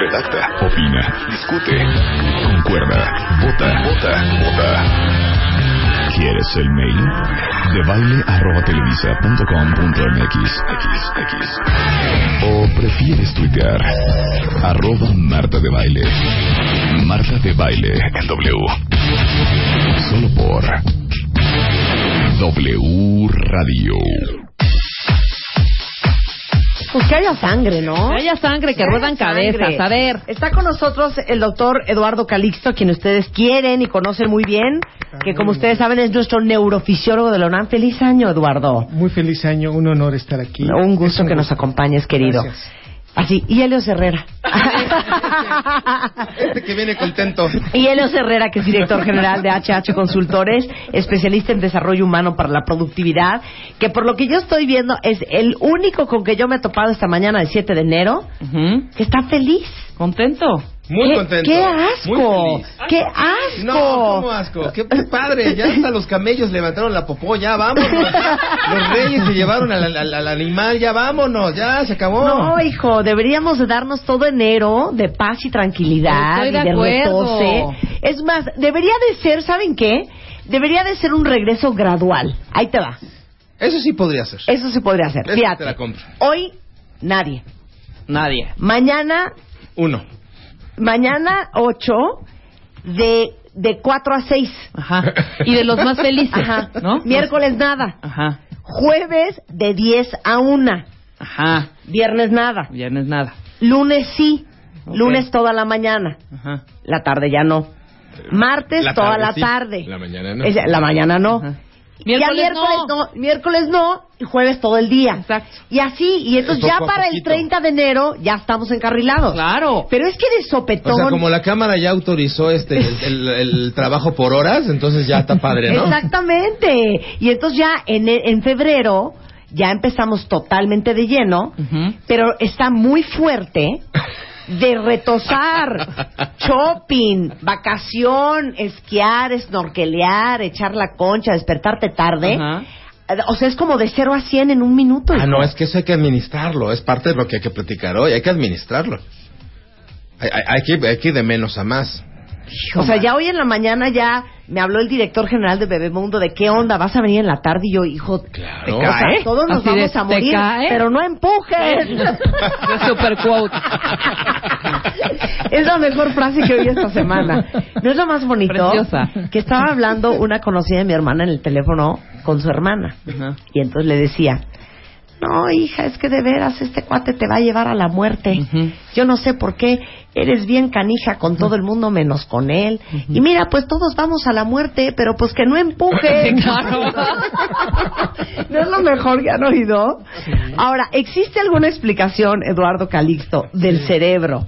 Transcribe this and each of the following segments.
Redacta, opina, discute, concuerda, vota, vota, vota. ¿Quieres el mail? De baile arroba com. O prefieres tuitear arroba Marta de Baile. Marta de Baile en W. Solo por W Radio. Pues que haya sangre, ¿no? Que haya sangre, que ruedan sangre. cabezas. A ver. Está con nosotros el doctor Eduardo Calixto, quien ustedes quieren y conocen muy bien, que como ustedes saben es nuestro neurofisiólogo de la UNAM. Feliz año, Eduardo. Muy feliz año, un honor estar aquí. Un gusto Es que nos acompañes, querido. Gracias. Así, y Helios Herrera. Este que viene contento. Y Helios Herrera, que es director general de HH Consultores, especialista en desarrollo humano para la productividad, que por lo que yo estoy viendo es el único con que yo me he topado esta mañana del 7 de enero, que está feliz. ¿Contento? Muy ¿Qué- contento. ¡Qué Muy asco! feliz. ¡Qué asco! No, ¿cómo asco? ¡Qué padre! Ya hasta los camellos levantaron la popó, ya vámonos. Los reyes se llevaron al, al- al animal, ya vámonos, ya se acabó. No, hijo, deberíamos de darnos todo enero de paz y tranquilidad Estoy de y de acuerdo. Es más, debería de ser, ¿saben qué? Debería de ser un regreso gradual. Ahí te va. Eso sí podría ser. Eso se podría hacer. Esa Fíjate. te la compro. Hoy, nadie. Nadie. Mañana, Uno. Mañana 8, de, de 4 a 6. Ajá. Y de los más felices, Ajá. ¿no? Miércoles nada. Ajá. Jueves de 10 a 1. Ajá. Viernes nada. Viernes nada. Lunes sí. Ok. Lunes toda la mañana. Ajá. La tarde ya no. Martes La toda tarde la sí. tarde. La mañana no. Es- la mañana no. Ajá. Ya miércoles no. Miércoles no y jueves todo el día. Exacto. Y así, y entonces ya para el poquito. 30 de enero ya estamos encarrilados. Claro. Pero es que de sopetón. O sea, como la cámara ya autorizó este el, el- el trabajo por horas, entonces ya está padre, ¿no? Exactamente. Y entonces ya en, en febrero ya empezamos totalmente de lleno, pero está muy fuerte de retosar, shopping, vacación, esquiar, snorkelear, echar la concha, despertarte tarde. Ajá. O sea, es como de 0 a 100 en un minuto. Ah, hijo. no, es que eso hay que administrarlo, es parte de lo que hay que platicar hoy, hay que administrarlo. Hay, hay- hay que, hay que ir de menos a más. O sea, ya hoy en la mañana ya me habló el director general de Bebemundo de qué onda, vas a venir en la tarde y yo, hijo, Claro. te cae? O sea, todos nos Así de, vamos a ¿te morir, pero no empujes. Super quote. es la mejor frase que oí esta semana. ¿No es lo más bonito? Preciosa. Que estaba hablando una conocida de mi hermana en el teléfono con su hermana. Y entonces le decía, no, hija, es que de veras este cuate te va a llevar a la muerte. Yo no sé por qué eres bien canija con todo el mundo menos con él. Y mira, pues todos vamos a la muerte, pero pues que no empuje. Claro. ¿No es lo mejor que han oído? Ahora, ¿existe alguna explicación, Eduardo Calixto, del cerebro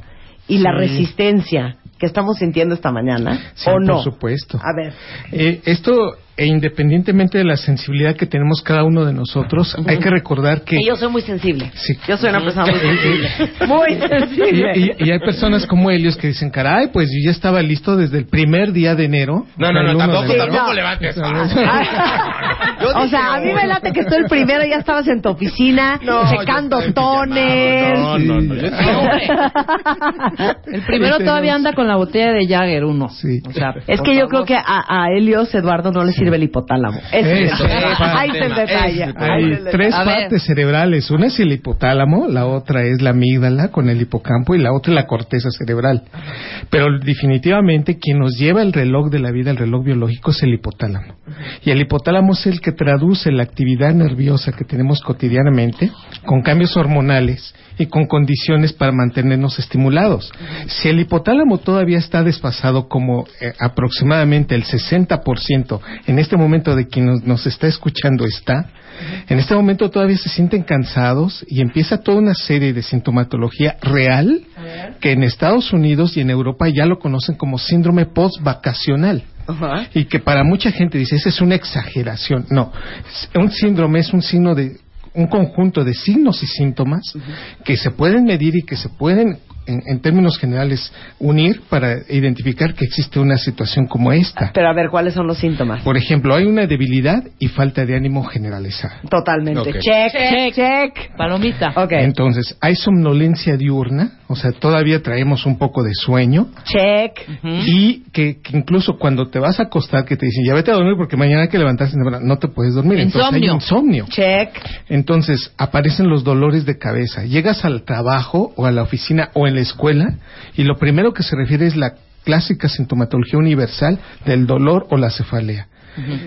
y la resistencia que estamos sintiendo esta mañana? Sí, ¿O no? por supuesto. A ver. Eh, esto, e independientemente de la sensibilidad que tenemos cada uno de nosotros, hay que recordar que... Y yo soy muy sensible. Sí. Yo soy una persona muy sensible. muy Y, sensible. y- y hay personas como ellos que dicen, caray, pues yo ya estaba listo desde el primer día de enero. No, no, no, tampoco, de tampoco no. levantes. Ah. Yo o sea, a mí me late que estoy el primero, ya estabas en tu oficina, No, checando tones. No, no, no. Yo El primero todavía anda con la botella de Jagger, uno. Sí. O sea, Es que yo creo que a, a Helios, Eduardo, no le sirve el hipotálamo. Ese es Ahí tema. está Hay tres partes cerebrales. Una es el hipotálamo, la otra es la amígdala con el hipocampo y la otra es la corteza cerebral. Pero definitivamente quien nos lleva el reloj de la vida, el reloj biológico, es el hipotálamo. Y el hipotálamo es el que traduce la actividad nerviosa que tenemos cotidianamente con cambios hormonales y con condiciones para mantenernos estimulados. Si el hipotálamo todavía está desfasado como eh, aproximadamente el 60% en este momento de quien nos, nos está escuchando está, En este momento todavía se sienten cansados y empieza toda una serie de sintomatología real que en Estados Unidos y en Europa ya lo conocen como síndrome post-vacacional. Y que para mucha gente dice, esa es una exageración. No, un síndrome es un signo de un conjunto de signos y síntomas que se pueden medir y que se pueden, en, en términos generales, unir para identificar que existe una situación como esta. Pero a ver, ¿cuáles son los síntomas? Por ejemplo, hay una debilidad y falta de ánimo generalizada. Totalmente. Check, check, Check. Palomita. Ok. Entonces, hay somnolencia diurna, o sea, todavía traemos un poco de sueño. Check. Y que, que incluso cuando te vas a acostar, que te dicen, ya vete a dormir porque mañana hay que levantarse, no te puedes dormir. Entonces hay Insomnio. insomnio. Check. Entonces aparecen los dolores de cabeza. Llegas al trabajo o a la oficina o en la escuela y lo primero que se refiere es la clásica sintomatología universal del dolor o la cefalea.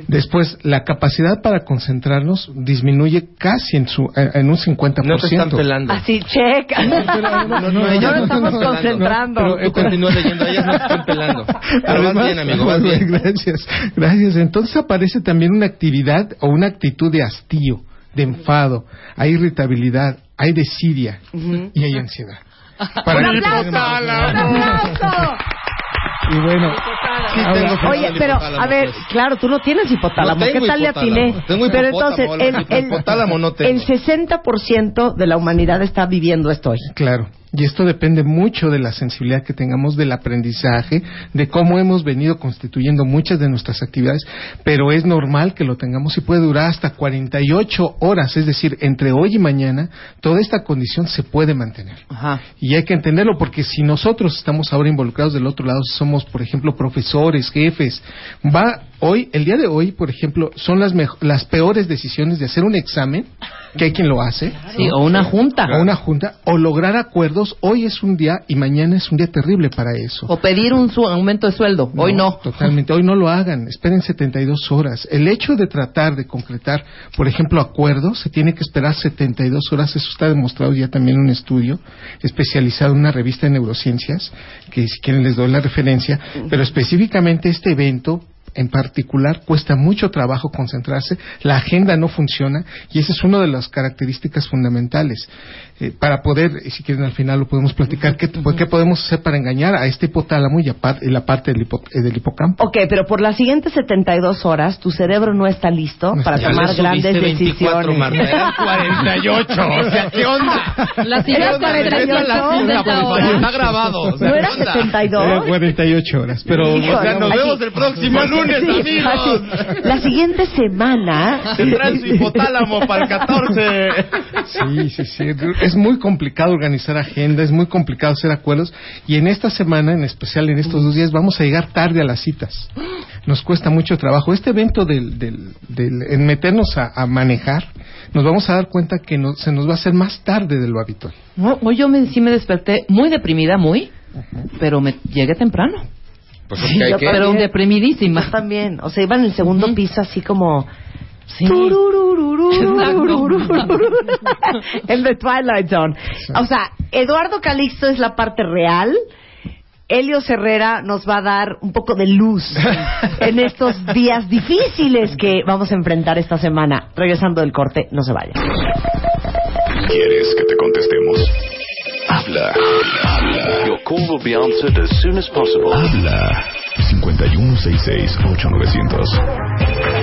Después, la capacidad para concentrarnos disminuye casi en, su, en un 50%. No te están pelando. Así, check. No, no, no, No no estamos te están pelando. concentrando. No, pero- leyendo, ellas no están pelando. Pero vas bien, amigo, vas bien. Gracias, gracias. Entonces aparece también una actividad o una actitud de hastío, de enfado, hay irritabilidad, hay desidia y hay ansiedad. Para ¡Un el aplauso! ¡Un aplauso! Y bueno, Sí, ahora- tengo Oye, pero, a ver, pues. claro, tú no tienes hipotálamo. No ¿Qué tal le atiné? Tengo Pero entonces, el, el hipotálamo no tengo. el 60% de la humanidad está viviendo esto hoy. Claro. Y esto depende mucho de la sensibilidad que tengamos del aprendizaje, de cómo hemos venido constituyendo muchas de nuestras actividades, pero es normal que lo tengamos y puede durar hasta 48 horas, es decir, entre hoy y mañana, toda esta condición se puede mantener. Ajá. Y hay que entenderlo porque si nosotros estamos ahora involucrados del otro lado, si somos, por ejemplo, profesores, jefes, va hoy, el día de hoy, por ejemplo, son las, las peores decisiones de hacer un examen, que hay quien lo hace, Sí, o una junta. o una junta, o lograr acuerdos. Hoy es un día y mañana es un día terrible para eso. O pedir un su- aumento de sueldo. Hoy no. Totalmente. Hoy no lo hagan. Esperen 72 horas. El hecho de tratar de concretar, por ejemplo, acuerdos, se tiene que esperar 72 horas. Eso está demostrado ya también en un estudio especializado en una revista de neurociencias, que si quieren les doy la referencia. Pero específicamente este evento en particular cuesta mucho trabajo concentrarse, la agenda no funciona y esa es una de las características fundamentales. Eh, para poder, y si quieren al final lo podemos platicar, ¿qué, pues, ¿qué podemos hacer para engañar a este hipotálamo y, a par- y la parte del, hipo- eh, del hipocampo? Ok, pero por las siguientes 72 horas tu cerebro no está listo No para está Ya tomar grandes subiste 24, decisiones. Marta. Eran 48. O sea, ¿qué onda? 48. La cinta, por favor. Está grabado. O sea, ¿No era ¿qué onda? 72? Era 48 horas, pero Híjole, O sea, nos así- vemos el próximo lunes, Sí, amigos. así. La siguiente semana. Tendrán su hipotálamo para el 14. Sí, sí, sí. Es muy complicado organizar agenda, es muy complicado hacer acuerdos. Y en esta semana, en especial en estos dos días, vamos a llegar tarde a las citas. Nos cuesta mucho trabajo. Este evento del, del, del- en meternos a, a manejar, nos vamos a dar cuenta que no- se nos va a hacer más tarde de lo habitual. No, hoy yo me, sí me desperté muy deprimida, muy, pero me llegué temprano. Pues Sí, yo ¿qué? Pero deprimidísima. Yo también. O sea, iba en el segundo piso así como... Sí. en The Twilight Zone. O sea, Eduardo Calixto es la parte real. Elio Herrera nos va a dar un poco de luz en estos días difíciles que vamos a enfrentar esta semana. Regresando del corte, no se vayan. ¿Quieres que te contestemos? Habla. Habla. Your call will be answered as soon as possible. Habla. 5166-8900.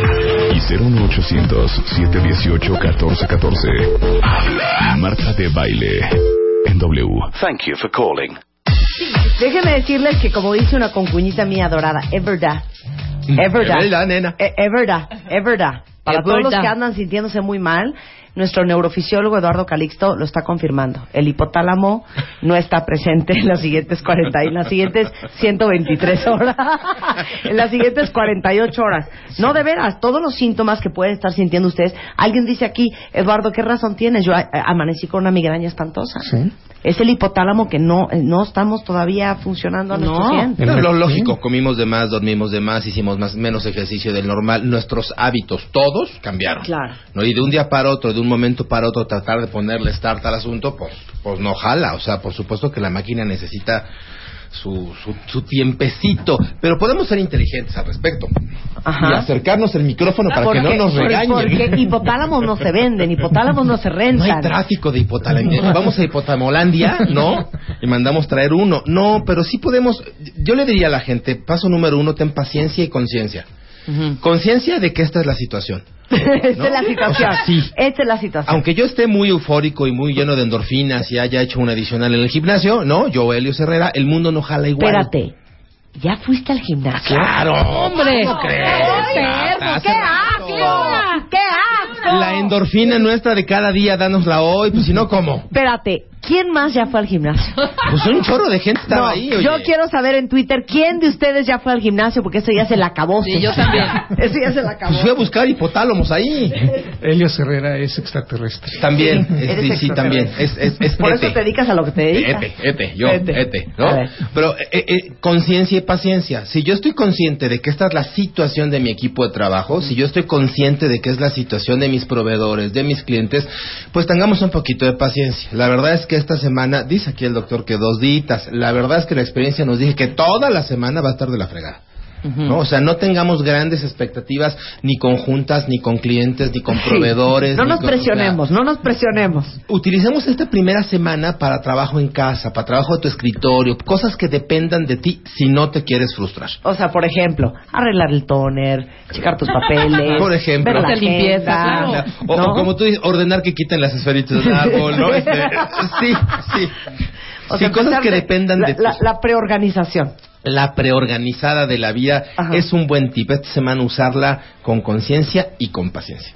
Y 01800-718-1414. Habla. Marta de Baile. En W. Thank you for calling. Déjenme decirles que como dice una concuñita mía adorada, es verdad. Es verdad. Es verdad, nena. Eh, Es verdad, es verdad. Para todos los que andan sintiéndose muy mal, nuestro neurofisiólogo Eduardo Calixto lo está confirmando. El hipotálamo no está presente en las siguientes 40 y en las siguientes 123 horas. en las siguientes 48 horas. No, de veras, todos los síntomas que pueden estar sintiendo ustedes. Alguien dice aquí, Eduardo, ¿qué razón tienes? Yo eh, amanecí con una migraña espantosa. Sí. Es el hipotálamo que no, eh, no estamos todavía funcionando a nuestro No. 100. El No, lo lógico, comimos de más, dormimos de más, hicimos más, menos ejercicio del normal. Nuestros hábitos, todos, cambiaron. Claro. ¿no? Y de un día para otro, de un momento para otro, tratar de ponerle start al asunto, pues, pues no jala. O sea, por supuesto que la máquina necesita su, su, su tiempecito, pero podemos ser inteligentes al respecto Ajá. y acercarnos el micrófono para que no nos regañen. Porque hipotálamos no se venden, hipotálamos no se No rentan. hay tráfico de hipotálamo. Vamos a Hipotamolandia, ¿no? Y mandamos traer uno. No, pero sí podemos. Yo le diría a la gente: paso número uno, ten paciencia y conciencia. Conciencia de que esta es la situación. Esta ¿no? es la situación. O sea, sí. Esta es la situación. Aunque yo esté muy eufórico y muy lleno de endorfinas y haya hecho un adicional en el gimnasio, ¿no? Yo, Helio Herrera, el mundo no jala igual. Espérate. ¿Ya fuiste al gimnasio? ¡Claro! ¡Hombre! ¿Cómo crees? ¡Ay, Marta? perro, Hace ¡Qué asco! ¡Qué asco! La endorfina nuestra de cada día, danosla hoy, pues si no, ¿cómo? Espérate, ¿quién más ya fue al gimnasio? Pues un chorro de gente estaba No, ahí, oye. yo quiero saber en Twitter quién de ustedes ya fue al gimnasio porque eso ya se la acabó. Sí, yo también. Eso ya se la acabó. Pues fui a buscar hipotálamos ahí. Elio Herrera es extraterrestre. También, Sí, es- sí, también. Es, es, es Por eso ete. te dedicas a lo que te dedicas. Ete, ete, yo, Ete. ete, ¿no? Pero eh, eh, conciencia y paciencia. Si yo estoy consciente de que esta es la situación de mi equipo de trabajo, si yo estoy consciente de que es la situación de mis proveedores, de mis clientes, pues tengamos un poquito de paciencia. La verdad es que esta semana, dice aquí el doctor que dos ditas, la verdad es que la experiencia nos dice que toda la semana va a estar de la fregada. ¿No? O sea, no tengamos grandes expectativas ni conjuntas, ni con clientes, ni con Sí. proveedores. No nos con- presionemos, no nos presionemos. Utilicemos esta primera semana para trabajo en casa, para trabajo de tu escritorio, cosas que dependan de ti si no te quieres frustrar. O sea, por ejemplo, arreglar el toner, checar tus papeles, Por ejemplo. ver la limpieza, claro. O, ¿no? o como tú dices, ordenar que quiten las esferitas del árbol, ¿no? Este, sí, sí. O Sí, sea, cosas que de- dependan la, de ti. la, la preorganización. La preorganizada de la vida Ajá. es un buen tip. Esta semana usarla con conciencia y con paciencia.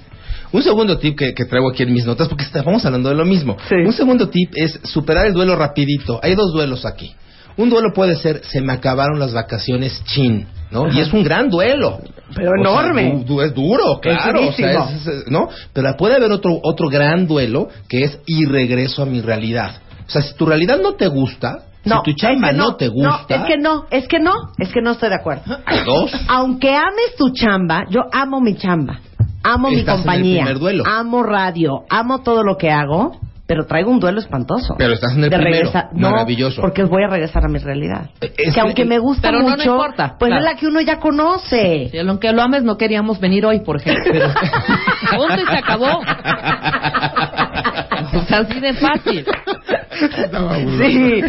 Un segundo tip que, que traigo aquí en mis notas, porque estamos hablando de lo mismo. Sí. Un segundo tip es superar el duelo rapidito. Hay dos duelos aquí. Un duelo puede ser, se me acabaron las vacaciones chin, ¿no? Y es un gran duelo. Pero O sea, enorme. du- du- es duro, claro. o sea, durísimo. es- es- ¿no? Pero puede haber otro, otro gran duelo que es y regreso a mi realidad. O sea, si tu realidad no te gusta, No, si tu chamba es que no, te gusta, No, es que no, es que no, es que no estoy de acuerdo. hay dos. Aunque ames tu chamba, yo amo mi chamba, amo mi Estás en el compañía, duelo. amo radio, amo todo lo que hago, pero traigo un duelo espantoso. Pero estás en el De primero. no, Maravilloso. porque voy a regresar a mi realidad. Es que aunque el- me gusta Pero no, no mucho, importa, pues claro. es la que uno ya conoce. Sí, aunque lo ames, no queríamos venir hoy, por ejemplo. Pero... Se acabó. O sea, así de fácil. Sí.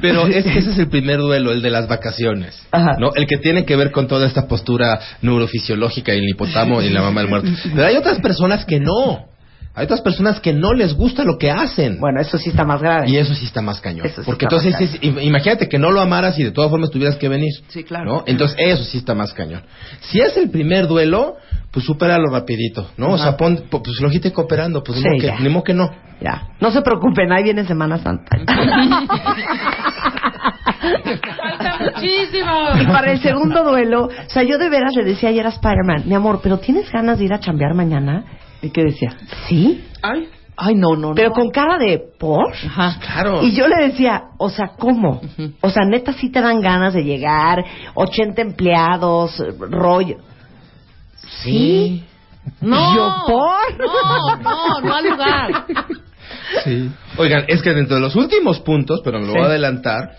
Pero es que ese es el primer duelo, el de las vacaciones. Ajá. ¿no? El que tiene que ver con toda esta postura neurofisiológica y el hipotamo y la mamá del muerto. Pero hay otras personas que no. Hay otras personas que no les gusta lo que hacen. Bueno, eso sí está más grave. Y eso sí está más cañón. Eso sí Porque está entonces, más es- im- imagínate que no lo amaras y de todas formas tuvieras que venir. Sí, claro. ¿no? Entonces, eso sí está más cañón. Si es el primer duelo, pues supéralo rapidito, ¿no? O sea, pon, po- pues flojite cooperando, pues ni Sí, modo que- ya. ni modo que no. Ya, no se preocupen, ahí viene Semana Santa. Falta muchísimo. Y para el segundo duelo, o sea, yo de veras le decía ayer a Spider-Man, mi amor, ¿pero tienes ganas de ir a chambear mañana? ¿Y qué decía? Sí, Ay, ay no, no, no. pero con cara de ¿por? Ajá. Claro. Y yo le decía, o sea, ¿cómo? O sea, neta sí te dan ganas de llegar, 80 empleados, rollo. Sí. No. ¿Y yo por? No, no, no al lugar. Sí. Oigan, es que dentro de los últimos puntos, pero me lo Sí. voy a adelantar,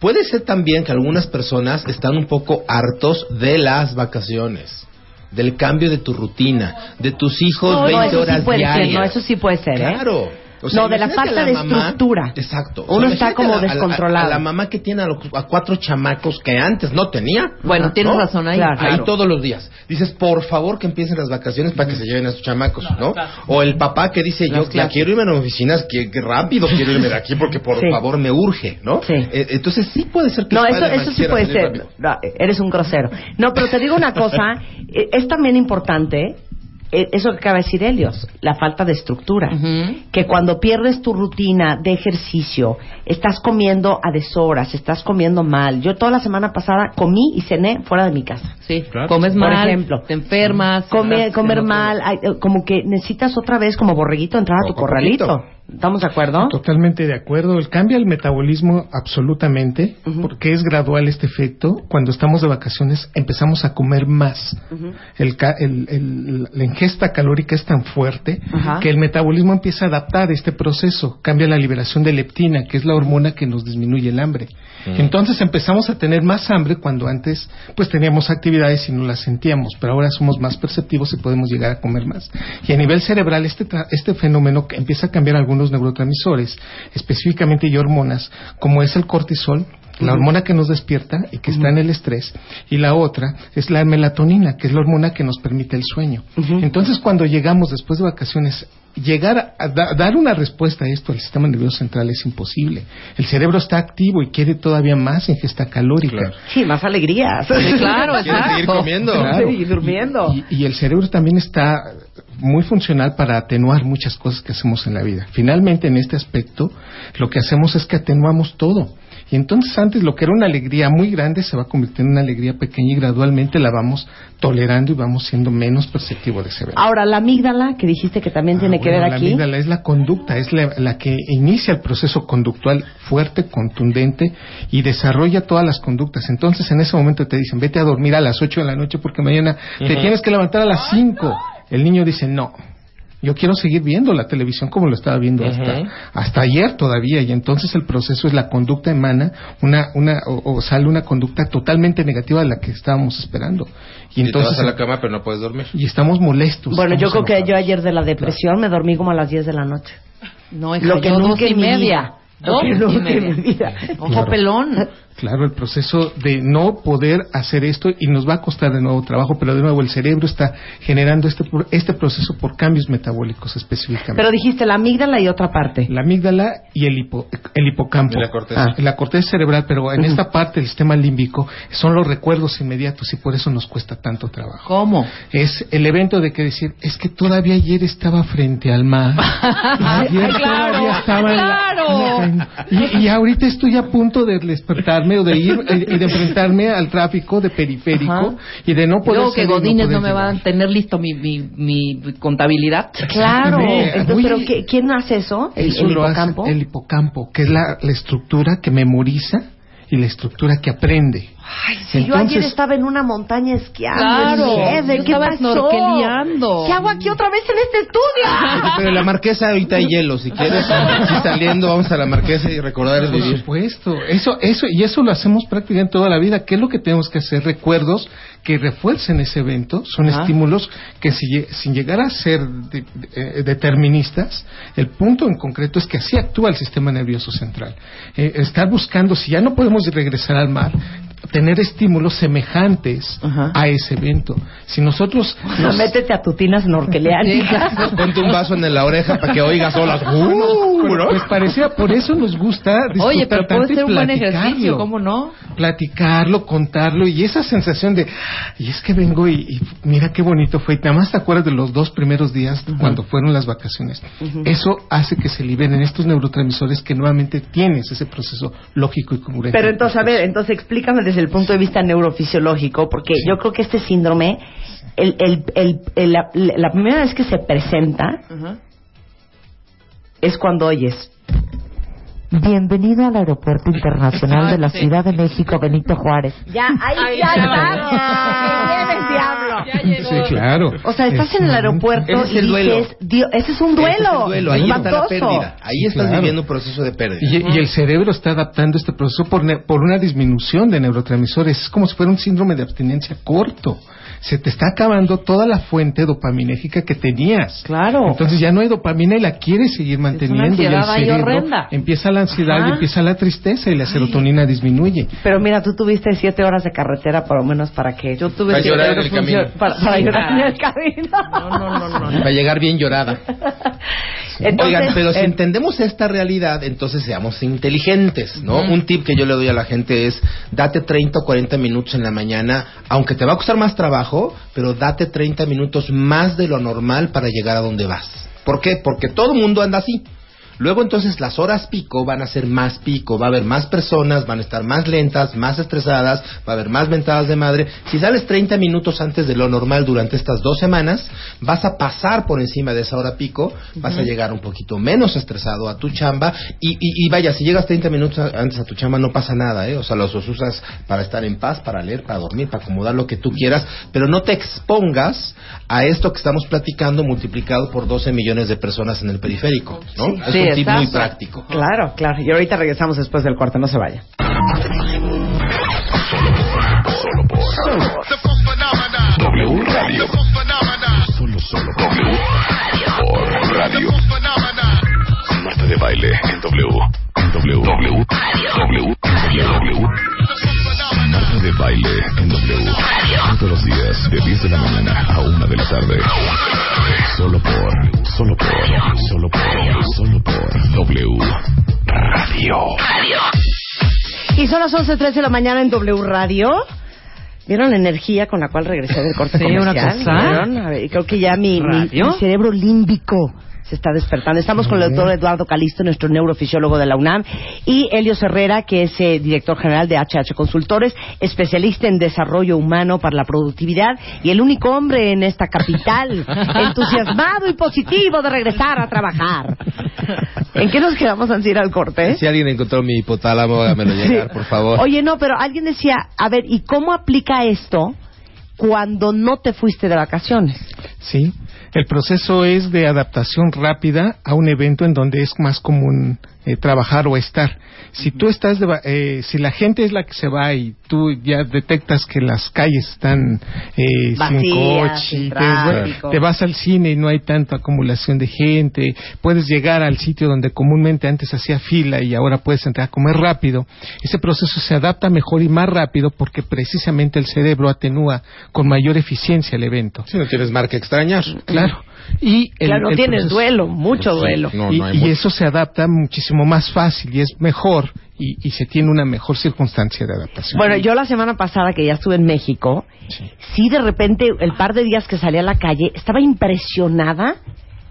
puede ser también que algunas personas están un poco hartos de las vacaciones, del cambio de tu rutina, de tus hijos No, 20 eso horas sí puede diarias. ser, no, eso sí puede ser, ¿eh? Claro. O sea, No, de la falta de mamá- estructura. Exacto. Uno está como a la- a la- descontrolado. A, la mamá que tiene a, los- a cuatro chamacos que antes no tenía. Bueno, tienes razón ahí. Claro. Ahí todos los días. Dices, por favor que empiecen las vacaciones para que se lleven a sus chamacos, ¿no? O el papá que dice, yo ya quiero irme a las oficinas, que, que rápido quiero irme de aquí porque por Sí. favor me urge, ¿no? Sí. Eh, entonces sí puede ser que No, eso, eso sí puede ser. No, eres un grosero. No, pero te digo una cosa, eh, es también importante, eso que acaba de decir Helios, la falta de estructura. Que cuando pierdes tu rutina de ejercicio, estás comiendo a deshoras, estás comiendo mal. Yo toda la semana pasada comí y cené fuera de mi casa. Sí, Claro. comes Por mal, ejemplo. te enfermas. Comer, estás comer mal, eh, como que necesitas otra vez como borreguito entrar a tu corralito, poquito. ¿Estamos de acuerdo? Totalmente de acuerdo. El cambia el metabolismo absolutamente, porque es gradual este efecto. Cuando estamos de vacaciones empezamos a comer más. el, ca- el- el- la ingesta calórica es tan fuerte que el metabolismo empieza a adaptar este proceso. Cambia la liberación de leptina, que es la hormona que nos disminuye el hambre. Entonces empezamos a tener más hambre cuando antes pues teníamos actividades y no las sentíamos, pero ahora somos más perceptivos y podemos llegar a comer más. Y a nivel cerebral este, tra- este fenómeno que empieza a cambiar algunos neurotransmisores, específicamente y hormonas, como es el cortisol, la hormona que nos despierta y que está en el estrés, y la otra es la melatonina, que es la hormona que nos permite el sueño. Entonces, cuando llegamos después de vacaciones, llegar a da- dar una respuesta a esto al sistema nervioso central es imposible. El cerebro está activo y quiere todavía más ingesta calórica. Claro. Sí, más alegrías. Sí, claro, ¿Quieres seguir exacto. comiendo? Claro. Durmiendo. Y, y el cerebro también está muy funcional para atenuar muchas cosas que hacemos en la vida. Finalmente, en este aspecto, lo que hacemos es que atenuamos todo. Y entonces antes lo que era una alegría muy grande se va a convertir en una alegría pequeña y gradualmente la vamos tolerando y vamos siendo menos perceptivos de ese evento. Ahora, la amígdala, que dijiste que también Ah, tiene que bueno, ver la aquí. amígdala es la conducta, es la, la que inicia el proceso conductual fuerte, contundente y desarrolla todas las conductas. Entonces, en ese momento te dicen, vete a dormir a las 8 de la noche porque mañana te tienes que levantar a las 5. El niño dice, no. Yo quiero seguir viendo la televisión como lo estaba viendo hasta, hasta ayer todavía y entonces el proceso es la conducta emana una, una, o, o sale una conducta totalmente negativa de la que estábamos esperando. Y Y te entonces, vas a la cama pero no puedes dormir. y estamos molestos. Bueno, yo creo que yo ayer de la depresión me dormí como a las 10 de la noche. No, hija, Lo que yo nunca dos y media. Lo que vida. Ojo Claro. pelón. Claro, el proceso de no poder hacer esto y nos va a costar de nuevo trabajo, pero de nuevo el cerebro está generando este, este proceso por cambios metabólicos específicamente. Pero dijiste la amígdala y otra parte. la amígdala y el, hipo- el hipocampo. Y la corteza. Ah, la corteza cerebral, pero en esta parte del sistema límbico son los recuerdos inmediatos y por eso nos cuesta tanto trabajo. ¿Cómo? Es el evento de que decir, es que todavía ayer estaba frente al mar. Ayer Claro, todavía estaba en la- claro. en la- y, y ahorita estoy a punto de despertarme o de ir eh, y de enfrentarme al tráfico de periférico Ajá. y de no poder Luego que Godínez no me va a tener listo mi, mi, mi contabilidad. Claro. Entonces, ¿pero qué- quién hace eso? ¿El, Eso el lo hace hipocampo? el hipocampo, que es la, la estructura que memoriza y la estructura que aprende. Ay, si yo Entonces- ayer estaba en una montaña esquiando. Claro, nieve, yo ¿qué pasó? ¿Qué hago aquí otra vez en este estudio? Pero la marquesa ahorita hay hielo, si quieres, si saliendo vamos a la marquesa y recordar Por vivir. supuesto, eso, eso, y eso lo hacemos prácticamente toda la vida. ¿Qué es lo que tenemos que hacer? Recuerdos que refuercen ese evento, son Ajá. estímulos que si sin llegar a ser de- de- eh, deterministas, el punto en concreto es que así actúa el sistema nervioso central. Eh, estar buscando, si ya no podemos regresar al mar, tener estímulos semejantes Ajá. a ese evento. Si nosotros No, nos- métete a tu tina snorkeleánica. Ponte un vaso en la oreja para que oigas olas. Bueno, pues parecía, por eso nos gusta Oye, disfrutar pero tanto puede y ser un buen ejercicio, ¿cómo no? platicarlo, contarlo y esa sensación de, y es que vengo y, y mira qué bonito fue. Y nada más te acuerdas de los dos primeros días cuando fueron las vacaciones. Eso hace que se liberen estos neurotransmisores que nuevamente tienes ese proceso lógico y congruente. Pero entonces, a ver, entonces explícame desde el punto de vista neurofisiológico, porque yo creo que este síndrome, el, el, el- el- la, la primera vez que se presenta es cuando oyes. Bienvenido al Aeropuerto Internacional de la Sí. Ciudad de México, Benito Juárez. Ya, ahí ya Ya llegó. Sí, claro. O sea, estás Es en el aeropuerto Ese es y el duelo. dices, Dios, ese es un Ese duelo. es el duelo, ahí está la espantoso. pérdida. Ahí estás Claro. viviendo un proceso de pérdida. Y, y el cerebro está adaptando este proceso por, ne- por una disminución de neurotransmisores. Es como si fuera un síndrome de abstinencia corto. Se te está acabando toda la fuente dopaminérgica que tenías. Claro. Entonces ya no hay dopamina y la quieres seguir manteniendo. y el ansiedad ahí cerebro horrenda. empieza la ansiedad Ajá. y empieza la tristeza y la serotonina disminuye. Pero mira, tú tuviste siete horas de carretera por lo menos para que yo tuve Para siete llorar en horas el camino. para, para llorar en el camino. No, no, no, no. Para llegar bien llorada. Entonces, Oigan, pero si eh, entendemos esta realidad, entonces seamos inteligentes, ¿no? Un tip que yo le doy a la gente es, date 30 o 40 minutos en la mañana, aunque te va a costar más trabajo, pero date 30 minutos más de lo normal para llegar a donde vas. ¿Por qué? Porque todo el mundo anda así. Luego entonces las horas pico van a ser más pico, va a haber más personas, van a estar más lentas, más estresadas, va a haber más ventadas de madre. Si sales 30 minutos antes de lo normal durante estas dos semanas, vas a pasar por encima de esa hora pico, vas a llegar un poquito menos estresado a tu chamba y, y- y vaya, si llegas 30 minutos antes a tu chamba no pasa nada, ¿eh? O sea, los usas para estar en paz, para leer, para dormir, para acomodar lo que tú quieras, pero no te expongas a esto que estamos platicando multiplicado por 12 millones de personas en el periférico, ¿no? Sí, es sí, un tip muy práctico. Claro, claro. Y ahorita regresamos después del cuarto, no se vaya. Solo por W Radio. Solo, solo W por Radio. Marta de baile en W. En W. W. W. W. De baile en W. Todos los días de 10 de la mañana a 1 de la tarde. Solo por, solo por, solo por, solo por W Radio. Y son las 11.13 de la mañana en W Radio. ¿Vieron la energía con la cual regresé del corte Sí, comercial? una cosa. ¿Vieron? A ver, creo que ya mi, mi- mi cerebro límbico se está despertando. Estamos con el doctor Eduardo Calisto, nuestro neurofisiólogo de la UNAM, y Elio Herrera, que es eh, director general de HH Consultores, especialista en desarrollo humano para la productividad y el único hombre en esta capital entusiasmado y positivo de regresar a trabajar. ¿En qué nos quedamos antes de ir al corte? Si alguien encontró mi hipotálamo, hágamelo llegar, Sí. por favor. Oye, no, pero alguien decía, a ver, ¿y cómo aplica esto cuando no te fuiste de vacaciones? Sí, el proceso es de adaptación rápida a un evento en donde es más común eh, trabajar o estar. Si tú estás, de va- eh, si la gente es la que se va y tú ya detectas que las calles están eh, sin coche, sin te, te vas al cine y no hay tanta acumulación de gente, puedes llegar al sitio donde comúnmente antes hacía fila y ahora puedes entrar a comer rápido, ese proceso se adapta mejor y más rápido porque precisamente el cerebro atenúa con mayor eficiencia el evento. Si no tienes marca extrañar. Claro. Y el- claro, el tienes proceso- duelo, mucho Sí, duelo. no, y, no hay y mucho. eso se adapta muchísimo más fácil y es mejor y, y se tiene una mejor circunstancia de adaptación. Bueno, yo la semana pasada que ya estuve en México, sí de repente el par de días que salí a la calle estaba impresionada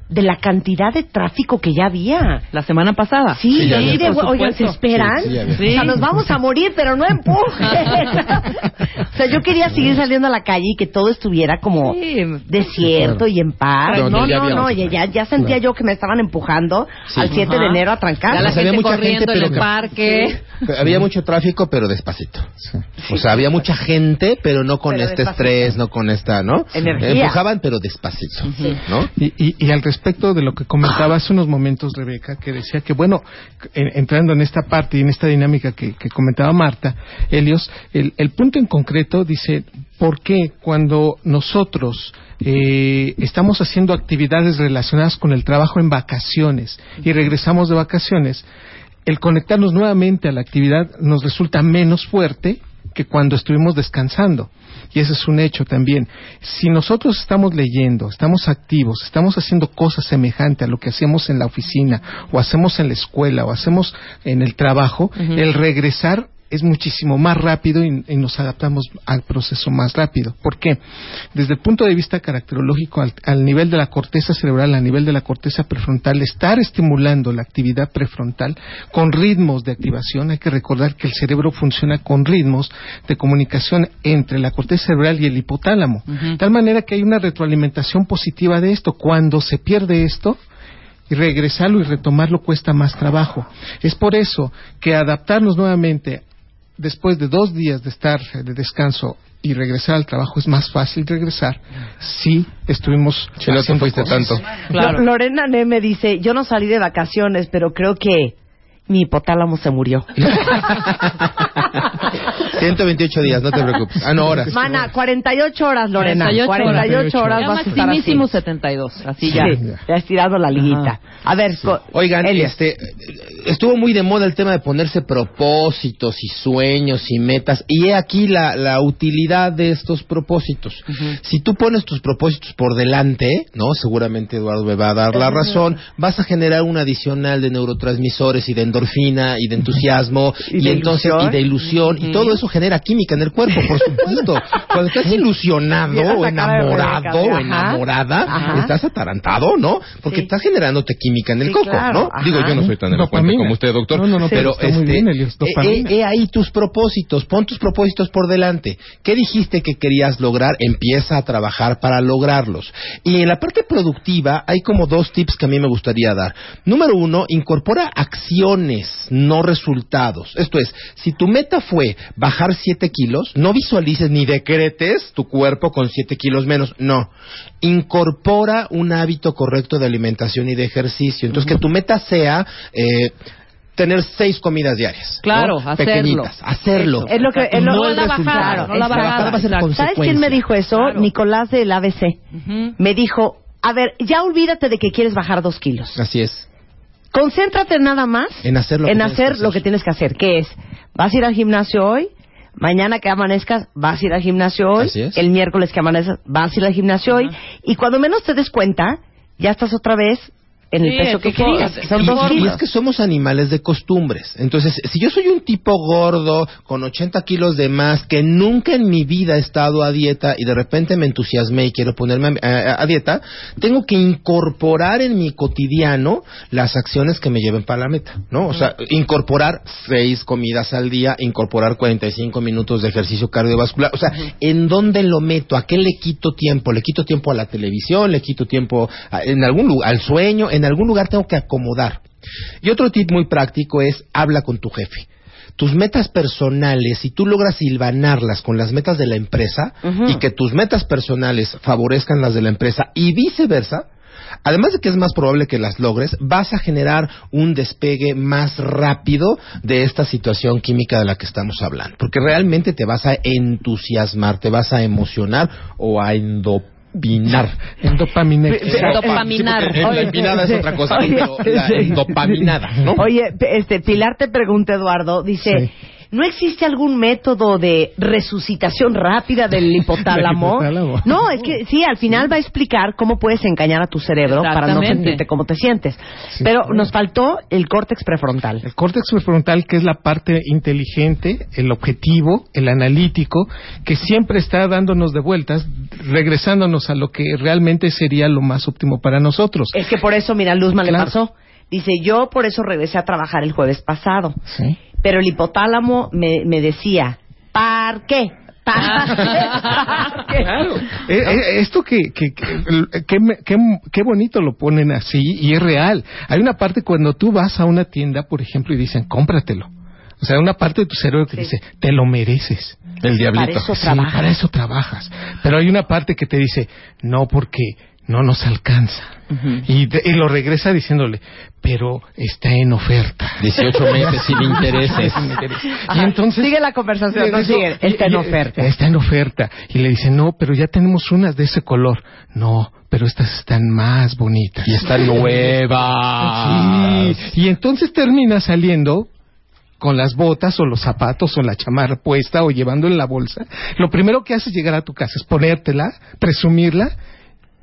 de la cantidad de tráfico que ya había. La semana pasada. Sí, Sí, ya de, por oigan, ¿se esperan? Sí, sí, ya había. O sea, nos vamos a morir, pero no empujen. o sea, yo quería seguir saliendo a la calle y que todo estuviera como Sí. desierto y en paz. No, no, no, ya, ya, ya sentía yo que me estaban empujando al 7 de enero a trancar. Ya la gente mucha corriendo gente, en el parque. Había mucho tráfico, pero despacito. O sea, había mucha gente, pero no con Pero este despacito. estrés, no con esta, ¿no? Energía. Empujaban, pero despacito, ¿no? Y, y- y al respecto de lo que comentaba hace unos momentos Rebeca, que decía que, bueno, en- entrando en esta parte y en esta dinámica que, que comentaba Marta, Helios, el, el punto en concreto dice, ¿por qué cuando nosotros eh, estamos haciendo actividades relacionadas con el trabajo en vacaciones y regresamos de vacaciones, el conectarnos nuevamente a la actividad nos resulta menos fuerte que cuando estuvimos descansando. Y ese es un hecho también. Si nosotros estamos leyendo, estamos activos, estamos haciendo cosas semejantes a lo que hacemos en la oficina, o hacemos en la escuela, o hacemos en el trabajo, el regresar es muchísimo más rápido y, y nos adaptamos al proceso más rápido. ¿Por qué? Desde el punto de vista caracterológico, al, al nivel de la corteza cerebral, al nivel de la corteza prefrontal, estar estimulando la actividad prefrontal con ritmos de activación, hay que recordar que el cerebro funciona con ritmos de comunicación entre la corteza cerebral y el hipotálamo. Tal manera que hay una retroalimentación positiva de esto. Cuando se pierde esto, y regresarlo y retomarlo cuesta más trabajo. Es por eso que adaptarnos nuevamente después de dos días de estar de descanso y regresar al trabajo es más fácil regresar si estuvimos Si no te fuiste cosas. tanto. Claro. Lo- Lorena Neme dice, yo no salí de vacaciones, pero creo que mi hipotálamo se murió. 128 días, no te preocupes. Ah, no, horas. Mana, 48 horas, Lorena. 48 48 horas Ya vas a estar así. maximísimo 72. Así ya. Sí, ya estirado la liguita. A ver, Oigan, Elio. este, estuvo muy de moda el tema de ponerse propósitos y sueños y metas. Y he aquí la, la utilidad de estos propósitos. Si tú pones tus propósitos por delante, ¿no? Seguramente Eduardo me va a dar la razón. Vas a generar un adicional de neurotransmisores y de endorfina y de entusiasmo Y y, de entonces ilusión. y de ilusión y todo eso genera química en el cuerpo, por supuesto. Cuando estás ilusionado o enamorado o enamorada, Ajá. estás atarantado, ¿no? Porque Sí. estás generándote química en el Sí, coco, claro, ¿no? ajá. Digo, yo no soy tan elocuente como usted, doctor. No, no, no, pero pero está muy este, bien, Elios, eh, eh, eh, ahí tus propósitos, pon tus propósitos por delante. ¿Qué dijiste que querías lograr? Empieza a trabajar para lograrlos. Y en la parte productiva hay como dos tips que a mí me gustaría dar. Número uno, incorpora acciones, no resultados. Esto es, si tu meta fue bajar 7 kilos, no visualices ni decretes tu cuerpo con 7 kilos menos. No. Incorpora un hábito correcto de alimentación y de ejercicio. Entonces, que tu meta sea... Eh, tener seis comidas diarias. Claro, ¿no? hacerlo. Pequeñitas, hacerlo. Es lo que es lo- No la bajada, no la bajada. va a ser. ¿Sabes quién me dijo eso? Claro. Nicolás del ABC. Me dijo, a ver, ya olvídate de que quieres bajar dos kilos. Así es. Concéntrate nada más En hacer lo que en tienes hacer que hacer. lo que tienes que hacer, que es, vas a ir al gimnasio hoy, mañana que amanezcas, vas a ir al gimnasio hoy, Así es. el miércoles que amanezcas, vas a ir al gimnasio hoy, y cuando menos te des cuenta, ya estás otra vez en el Sí, peso que querías, forma. que son y, dos y kilos. es que somos animales de costumbres. Entonces, si yo soy un tipo gordo, con 80 kilos de más, que nunca en mi vida he estado a dieta y de repente me entusiasmé y quiero ponerme a, a- a dieta, tengo que incorporar en mi cotidiano las acciones que me lleven para la meta, ¿no? O sea, incorporar seis comidas al día, incorporar 45 minutos de ejercicio cardiovascular. O sea, ¿en dónde lo meto? ¿A qué le quito tiempo? ¿Le quito tiempo a la televisión? ¿Le quito tiempo a- en algún lugar, al sueño? En algún lugar tengo que acomodar. Y otro tip muy práctico es habla con tu jefe. Tus metas personales, si tú logras silvanarlas con las metas de la empresa y que tus metas personales favorezcan las de la empresa y viceversa, además de que es más probable que las logres, vas a generar un despegue más rápido de esta situación química de la que estamos hablando. Porque realmente te vas a entusiasmar, te vas a emocionar o a endopinar. En dopamina. Dopaminar. Sí, porque, eh, la empinada es sí. otra cosa, Oye, pero la sí. endopaminada, ¿no? Oye, este, Pilar te pregunta, Eduardo, dice, Sí. ¿No existe algún método de resucitación rápida del hipotálamo? No, es que sí, al final va a explicar cómo puedes engañar a tu cerebro para no sentirte como te sientes. Sí. Pero nos faltó el córtex prefrontal. El córtex prefrontal, que es la parte inteligente, el objetivo, el analítico, que siempre está dándonos de vueltas, regresándonos a lo que realmente sería lo más óptimo para nosotros. Es que por eso, mira, Luzma le Claro. pasó. Dice, yo por eso regresé a trabajar el jueves pasado. Sí. Pero el hipotálamo me, me decía, ¿par qué? ¿Par qué? ¿Par qué?". Claro. Eh, eh, esto que, que, que, que me- que- qué bonito lo ponen así y es real. Hay una parte cuando tú vas a una tienda, por ejemplo, y dicen, cómpratelo. O sea, una parte de tu cerebro que Sí. dice, te lo mereces. El diablito. Para eso Sí, trabajas. para eso trabajas. Pero hay una parte que te dice, no, porque no nos alcanza. y, te- y lo regresa diciéndole, pero está en oferta. 18 meses sin intereses. y entonces Sigue la conversación, no sigue. Está en oferta. Está en oferta. Y le dice, no, pero ya tenemos unas de ese color. No, pero estas están más bonitas. Y está nueva. Sí. Y entonces termina saliendo con las botas o los zapatos o la chamarra puesta o llevando en la bolsa. Lo primero que haces llegar a tu casa es ponértela, presumirla.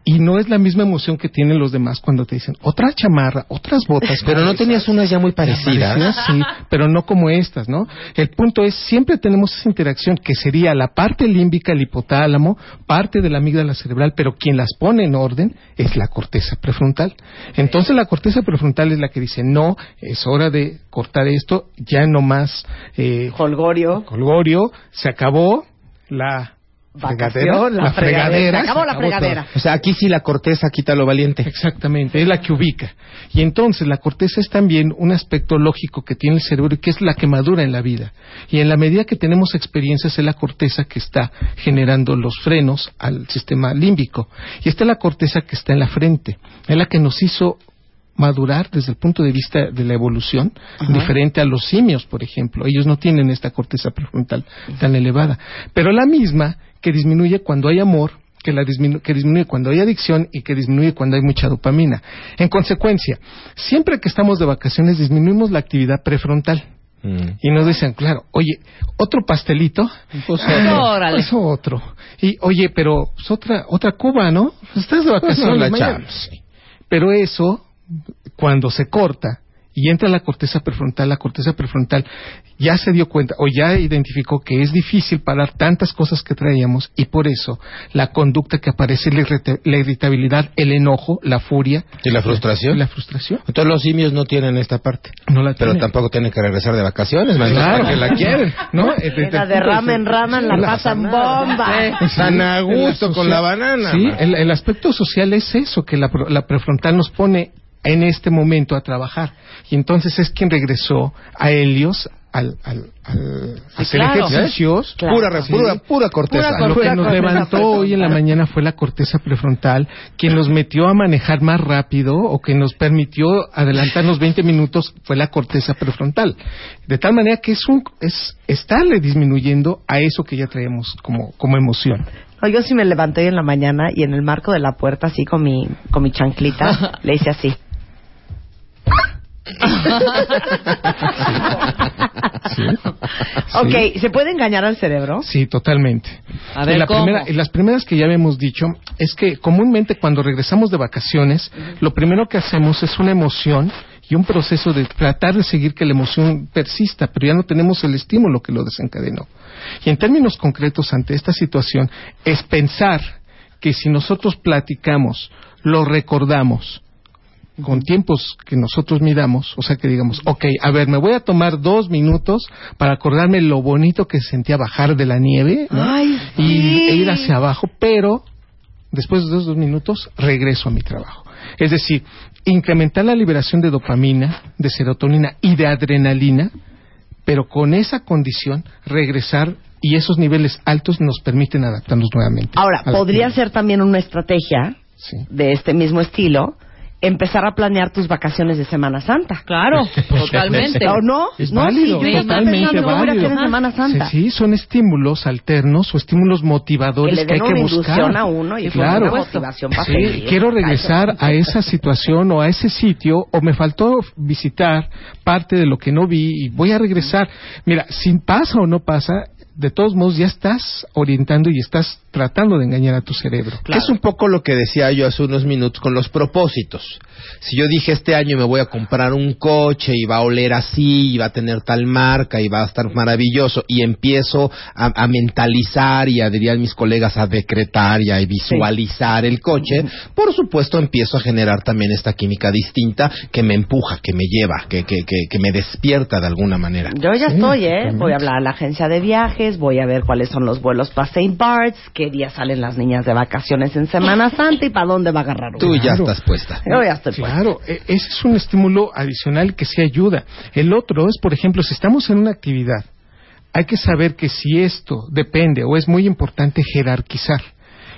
Y no es la misma emoción que tienen los demás cuando te dicen otra chamarra, otras botas. Pero no tenías unas ya muy parecidas. Parecidas, sí, pero no como estas, ¿no? El punto es, siempre tenemos esa interacción que sería la parte límbica, el hipotálamo, parte de la amígdala cerebral, pero quien las pone en orden es la corteza prefrontal. Entonces la corteza prefrontal es la que dice, no, es hora de cortar esto, ya no más eh, Holgorio. colgorio, se acabó la Vacación, fregadera, la fregadera. Se acabó la todo. fregadera. O sea, aquí sí la corteza quita lo valiente. Exactamente, es la que ubica. Y entonces la corteza es también un aspecto lógico que tiene el cerebro y que es la que madura en la vida. Y en la medida que tenemos experiencias es la corteza que está generando los frenos al sistema límbico. Y esta es la corteza que está en la frente, es la que nos hizo madurar desde el punto de vista de la evolución, diferente a los simios, por ejemplo. Ellos no tienen esta corteza prefrontal tan elevada. Pero la misma que disminuye cuando hay amor, que, la disminu- que disminuye cuando hay adicción y que disminuye cuando hay mucha dopamina. En consecuencia, siempre que estamos de vacaciones disminuimos la actividad prefrontal. Mm. Y nos dicen, claro, oye, otro pastelito, Pues, Órale. pues otro. Y oye, pero pues, otra otra Cuba, ¿no? Pues estás de vacaciones. no la mañana. echamos. Pero eso, cuando se corta y entra la corteza prefrontal, la corteza prefrontal ya se dio cuenta o ya identificó que es difícil parar tantas cosas que traíamos y por eso la conducta que aparece, la, irrita- la irritabilidad, el enojo, la furia ¿Y la y frustración? la frustración. Entonces los simios no tienen esta parte. No la Pero tienen. tampoco tienen que regresar de vacaciones, más Claro. para que la quieren. ¿no? Eh, La el de punto rama en vista- rama la pasan bomba. Están a gusto con la banana. Sí, el, el aspecto social es eso, que la, la prefrontal nos pone en este momento a trabajar. Y entonces es quien regresó a Helios al, al, al hacer claro. ejercicios. Claro. Pura, re- pura, pura corteza. Pura Lo que nos corteza levantó hoy en la mañana fue la corteza prefrontal, quien nos metió a manejar más rápido o que nos permitió adelantarnos 20 minutos fue la corteza prefrontal. De tal manera que es un, es estarle disminuyendo a eso que ya traemos como, como emoción. No, yo sí me levanté hoy en la mañana y en el marco de la puerta, así con mi, con mi chanclita, le hice así. Ok, ¿se puede engañar al cerebro? Sí, totalmente. A ver, Y la ¿cómo? primera- y las primeras que ya habíamos dicho es que comúnmente cuando regresamos de vacaciones, lo primero que hacemos es una emoción y un proceso de tratar de seguir que la emoción persista, pero ya no tenemos el estímulo que lo desencadenó. Y en términos concretos ante esta situación es pensar que si nosotros platicamos, lo recordamos, con tiempos que nosotros midamos, o sea que digamos, ok, a ver, me voy a tomar dos minutos para acordarme lo bonito que sentía bajar de la nieve ¿no? Ay, y, e ir hacia abajo, pero después de esos dos minutos regreso a mi trabajo. Es decir, incrementar la liberación de dopamina, de serotonina y de adrenalina, pero con esa condición regresar y esos niveles altos nos permiten adaptarnos nuevamente. Ahora, podría ser también una estrategia Sí. de este mismo estilo empezar a planear tus vacaciones de Semana Santa. Claro, totalmente. ¿O no? Es no, válido, sí, yo totalmente pensando, ¿cómo voy a válido. hacer Semana Santa? Sí, sí, son estímulos alternos o estímulos motivadores Que que, hay que buscar. a uno y claro. una motivación para Sí, seguir. quiero regresar a esa situación o a ese sitio o me faltó visitar parte de lo que no vi y voy a regresar. Mira, si pasa o no pasa, de todos modos ya estás orientando y estás tratando de engañar a tu cerebro. Que es un poco lo que decía yo hace unos minutos con los propósitos. Si yo dije este año me voy a comprar un coche y va a oler así, y va a tener tal marca y va a estar maravilloso, y empiezo a, a mentalizar y a, dirían mis colegas, a decretar y a visualizar el coche, por supuesto empiezo a generar también esta química distinta que me empuja, que me lleva, que, que, que, que me despierta de alguna manera. Yo ya Sí, estoy, ¿eh? Voy a hablar a la agencia de viajes, voy a ver cuáles son los vuelos para St. Bart's, qué día salen las niñas de vacaciones en Semana Santa y para dónde va a agarrar uno. Tú ya Claro. estás puesta. Yo ya estoy puesta. Claro, e- ese es un estímulo adicional que sí ayuda. El otro es, por ejemplo, si estamos en una actividad, hay que saber que si esto depende o es muy importante jerarquizar.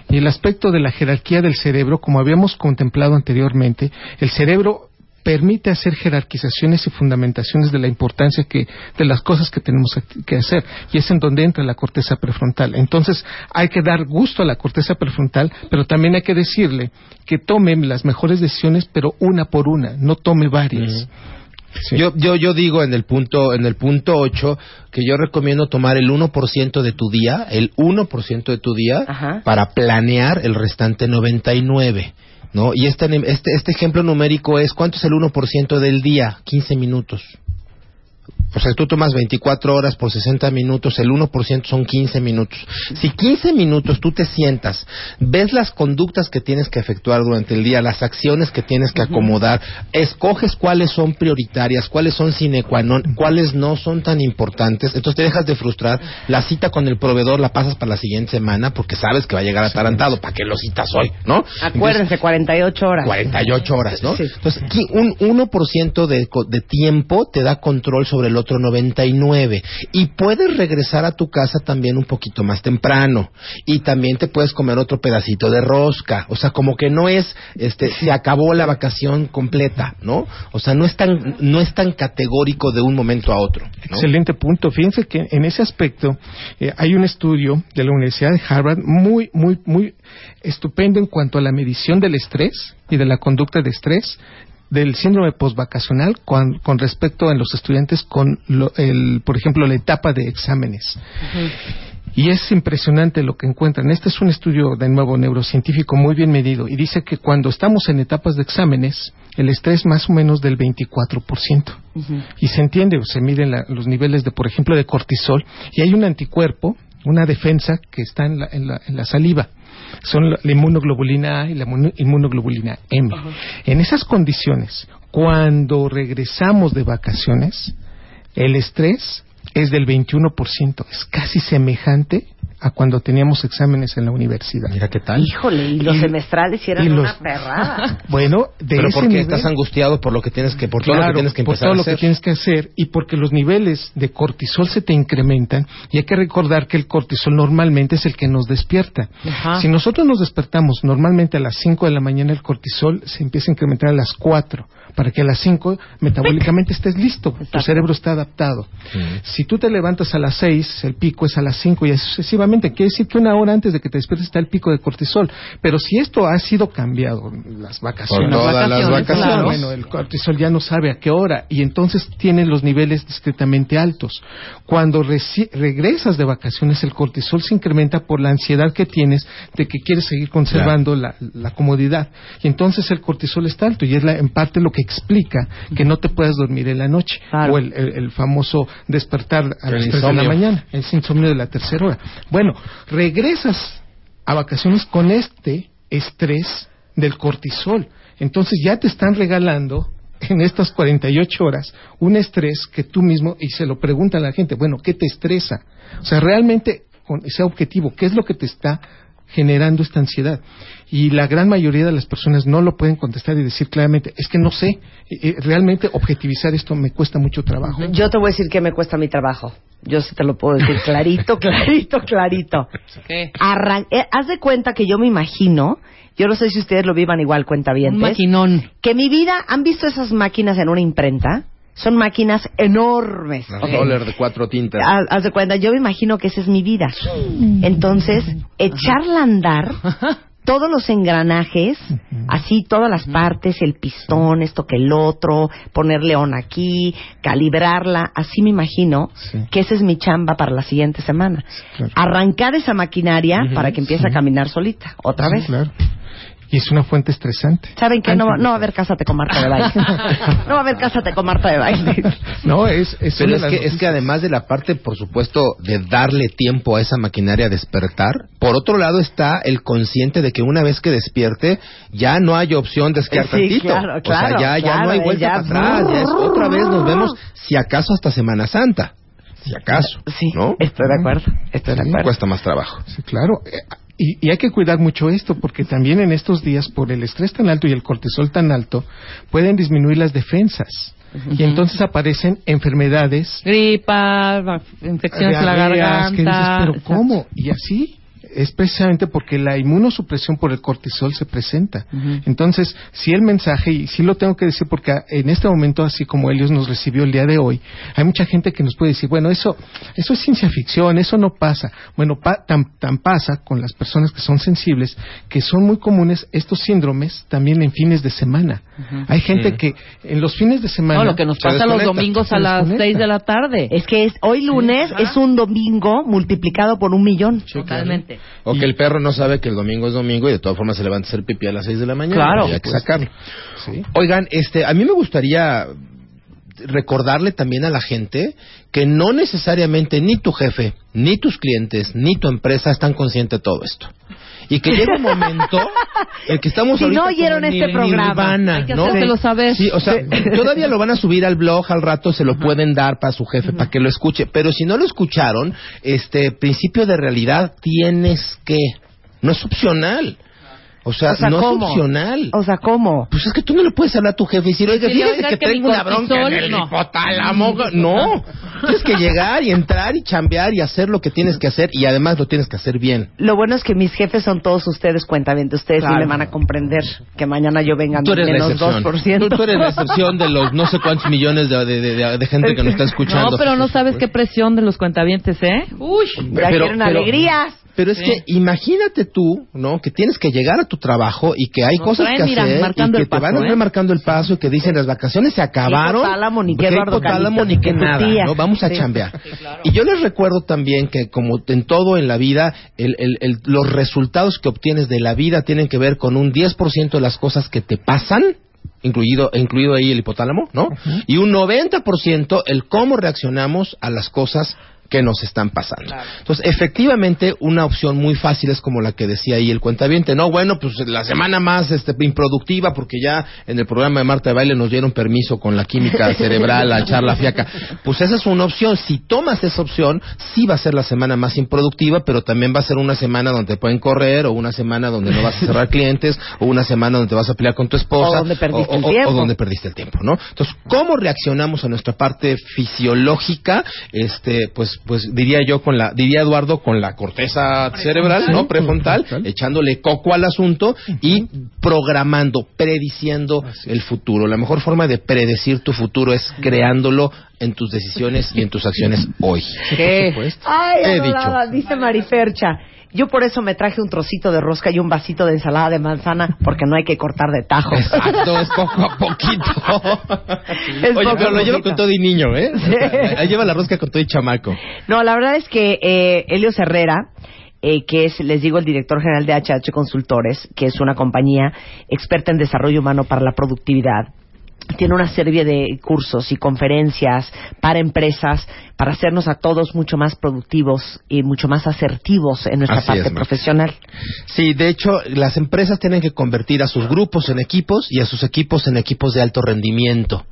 Y el aspecto de la jerarquía del cerebro, como habíamos contemplado anteriormente, el cerebro permite hacer jerarquizaciones y fundamentaciones de la importancia que de las cosas que tenemos que hacer y es en donde entra la corteza prefrontal. Entonces hay que dar gusto a la corteza prefrontal, pero también hay que decirle que tome las mejores decisiones, pero una por una, no tome varias. Sí. Yo, yo, yo digo en el punto en el punto 8 que yo recomiendo tomar el 1% de tu día, el 1% de tu día Ajá. para planear el restante 99, ¿no? Y este, este, este ejemplo numérico es ¿cuánto es el 1% del día? 15 minutos. O sea, tú tomas 24 horas por 60 minutos, el 1% son 15 minutos. Si 15 minutos tú te sientas, ves las conductas que tienes que efectuar durante el día, las acciones que tienes que acomodar, escoges cuáles son prioritarias, cuáles son sine qua non, cuáles no son tan importantes, entonces te dejas de frustrar, la cita con el proveedor la pasas para la siguiente semana porque sabes que va a llegar atarantado, ¿para qué lo citas hoy? ¿No? Acuérdense, 48 horas. 48 horas, ¿no? Sí. Entonces, un 1% de, de tiempo te da control sobre el otro otro 99 y puedes regresar a tu casa también un poquito más temprano y también te puedes comer otro pedacito de rosca, o sea, como que no es este se acabó la vacación completa, ¿no? O sea, no es tan no es tan categórico de un momento a otro. ¿no? Excelente punto. Fíjense que en ese aspecto eh, hay un estudio de la Universidad de Harvard muy, muy, muy estupendo en cuanto a la medición del estrés y de la conducta de estrés del síndrome postvacacional con, con respecto en los estudiantes con, lo- el, por ejemplo, la etapa de exámenes. Y es impresionante lo que encuentran. Este es un estudio, de nuevo, neurocientífico muy bien medido y dice que cuando estamos en etapas de exámenes, el estrés más o menos del 24%. Y se entiende, se miden la- los niveles de, por ejemplo, de cortisol y hay un anticuerpo, una defensa que está en la, en la, en la saliva. Son la, inmunoglobulina A y la inmuno- inmunoglobulina M. En esas condiciones, cuando regresamos de vacaciones, el estrés es del 21%, es casi semejante a cuando teníamos exámenes en la universidad. Mira qué tal. Híjole, y los Y- semestrales sí eran y los- una perrada. Bueno, de Pero ese porque nivel- estás angustiado por lo que tienes que por todo lo que Claro, tienes que por empezar todo a lo hacer. que tienes que hacer y porque los niveles de cortisol se te incrementan y hay que recordar que el cortisol normalmente es el que nos despierta. Ajá. Si nosotros nos despertamos normalmente a las 5 de la mañana el cortisol se empieza a incrementar a las 4 para que a las 5 metabólicamente estés listo, tu cerebro está adaptado. Si tú te levantas a las 6, el pico es a las 5 y así sucesivamente. Quiere decir que una hora antes de que te despiertes está el pico de cortisol. Pero si esto ha sido cambiado, las vacaciones, las vacaciones, vacaciones. claro. bueno, el cortisol ya no sabe a qué hora y entonces tiene los niveles discretamente altos. Cuando regresas de vacaciones, el cortisol se incrementa por la ansiedad que tienes de que quieres seguir conservando la, la comodidad. Y entonces el cortisol está alto y es la- en parte lo que explica que no te puedas dormir en la noche Claro. o el, el- el famoso despertar a El las 3 de la mañana, el insomnio de la tercera hora. Bueno, regresas a vacaciones con este estrés del cortisol. Entonces ya te están regalando en estas 48 horas un estrés que tú mismo, y se lo pregunta a la gente, bueno, ¿qué te estresa? O sea, realmente, con ese objetivo, ¿qué es lo que te está generando esta ansiedad? Y la gran mayoría de las personas no lo pueden contestar y decir claramente, es que no sé, eh, eh, realmente objetivizar esto me cuesta mucho trabajo. Yo te voy a decir que me cuesta mi trabajo. Yo sí te lo puedo decir clarito, clarito, clarito. ¿Qué? Arran- eh, haz de cuenta que yo me imagino, yo no sé si ustedes lo vivan igual, cuenta bien. Un maquinón. Que mi vida, ¿han visto esas máquinas en una imprenta? Son máquinas enormes. Las Ok. roller de cuatro tintas. Haz, haz de cuenta, yo me imagino que esa es mi vida. Entonces, echarla a andar, todos los engranajes, así todas las partes, el pistón, esto que el otro, poner león aquí, calibrarla, así me imagino Sí. que esa es mi chamba para la siguiente semana. claro. Arrancar esa maquinaria para que empiece a caminar solita, otra Sí, vez. Claro. Y es una fuente estresante. ¿Saben qué? No, va- no va a haber Cásate con Marta de baile. no va a haber Cásate con Marta de baile. No, es, es Pero es que, es que además de la parte, por supuesto, de darle tiempo a esa maquinaria a despertar, por otro lado está el consciente de que una vez que despierte, ya no hay opción de esquiar Sí, tantito. claro, o claro, sea, ya, ya no hay vuelta ya- para atrás, ya es otra vez nos vemos, si acaso hasta Semana Santa. Si acaso, Sí, ¿no? estoy de acuerdo. Estoy de acuerdo. Cuesta más trabajo. Sí, claro. Y, y hay que cuidar mucho esto, porque también en estos días, por el estrés tan alto y el cortisol tan alto, pueden disminuir las defensas. Y entonces aparecen enfermedades, Gripa, infecciones en la diarreas, que dices, garganta. pero ¿cómo? Y así es precisamente porque la inmunosupresión por el cortisol se presenta. Entonces, sí el mensaje, y sí lo tengo que decir porque en este momento, así como Helios nos recibió el día de hoy, hay mucha gente que nos puede decir, bueno, eso, eso es ciencia ficción, eso no pasa. Bueno, pa- tan, tan pasa con las personas que son sensibles, que son muy comunes estos síndromes también en fines de semana. Hay gente Sí. que en los fines de semana... No, lo que nos pasa los domingos a las desconecta. 6 de la tarde. Es que es, hoy lunes es un domingo multiplicado por un millón. Totalmente. O que el perro no sabe que el domingo es domingo y de todas formas se levanta a hacer pipí a las 6 de la mañana. Claro. Y hay que sacarlo. Sí. Oigan, este, a mí me gustaría recordarle también a la gente que no necesariamente ni tu jefe, ni tus clientes, ni tu empresa están conscientes de todo esto. Y que llega un momento en que estamos Si ahorita no oyeron este el programa, nirvana, Hay que ¿no? hacértelo saber. Sí, o sea, todavía lo van a subir al blog al rato, se lo pueden dar para su jefe, para que lo escuche. Pero si no lo escucharon, este principio de realidad tienes que. No es opcional. O sea, O sea, no ¿cómo? es opcional. O sea, ¿cómo? Pues es que tú no le puedes hablar a tu jefe y decir, oiga, fíjese que que tengo una bronca en el no. hipotálamo. No, tienes que llegar y entrar y chambear y hacer lo que tienes que hacer y además lo tienes que hacer bien. Lo bueno es que mis jefes son todos ustedes, cuentamente. Ustedes sí Claro. me van a comprender que mañana yo venga Tú eres la menos excepción. 2%. Tú, tú eres la excepción de los no sé cuántos millones de, de- de- de gente que nos está escuchando. No, pero no sabes qué presión de los cuentavientes, ¿eh? Uy. Ya quieren alegrías. Pero es Sí. que imagínate tú, ¿no? Que tienes que llegar a tu trabajo y que hay Nos cosas traen, que mira, hacer y que te van paso, a ¿eh? estar marcando el paso y que dicen las vacaciones se acabaron. hipotálamo, ni que ¿Qué Eduardo hipotálamo, ni que nada. ¿no? Vamos a Sí. chambear. Y yo les recuerdo también que como en todo en la vida, el- el- el- los resultados que obtienes de la vida tienen que ver con un 10% de las cosas que te pasan incluido, incluido ahí el hipotálamo, ¿no? Y un 90% el cómo reaccionamos a las cosas que nos están pasando. Entonces, efectivamente, una opción muy fácil es como la que decía ahí el cuentaviente. No, bueno, pues la semana más este, improductiva, porque ya en el programa de Marta de Baile nos dieron permiso con la química cerebral a echar la fiaca. Pues esa es una opción. Si tomas esa opción, sí va a ser la semana más improductiva, pero también va a ser una semana donde te pueden correr, o una semana donde no vas a cerrar clientes, o una semana donde te vas a pelear con tu esposa. O donde perdiste o- el o- tiempo. o donde perdiste el tiempo, ¿no? Entonces, ¿cómo reaccionamos a nuestra parte fisiológica? Este, pues, pues diría yo con la, diría Eduardo con la corteza cerebral, ¿no? Prefrontal, echándole coco al asunto y programando, prediciendo el futuro. La mejor forma de predecir tu futuro es creándolo en tus decisiones y en tus acciones hoy. ¿Qué? Ay, He dicho. dice Marifercha. Yo por eso me traje un trocito de rosca y un vasito de ensalada de manzana, porque no hay que cortar de tajo. Exacto, es poco a poquito. Es Oye, poco pero lo lleva con todo y niño, ¿eh? Sí. Ahí lleva la rosca con todo y chamaco. No, la verdad es que eh, Helios Herrera, eh, que es, les digo, el director general de HH Consultores, que es una compañía experta en desarrollo humano para la productividad, tiene una serie de cursos y conferencias para empresas para hacernos a todos mucho más productivos y mucho más asertivos en nuestra Así parte es, profesional. Sí, de hecho, las empresas tienen que convertir a sus grupos en equipos y a sus equipos en equipos de alto rendimiento.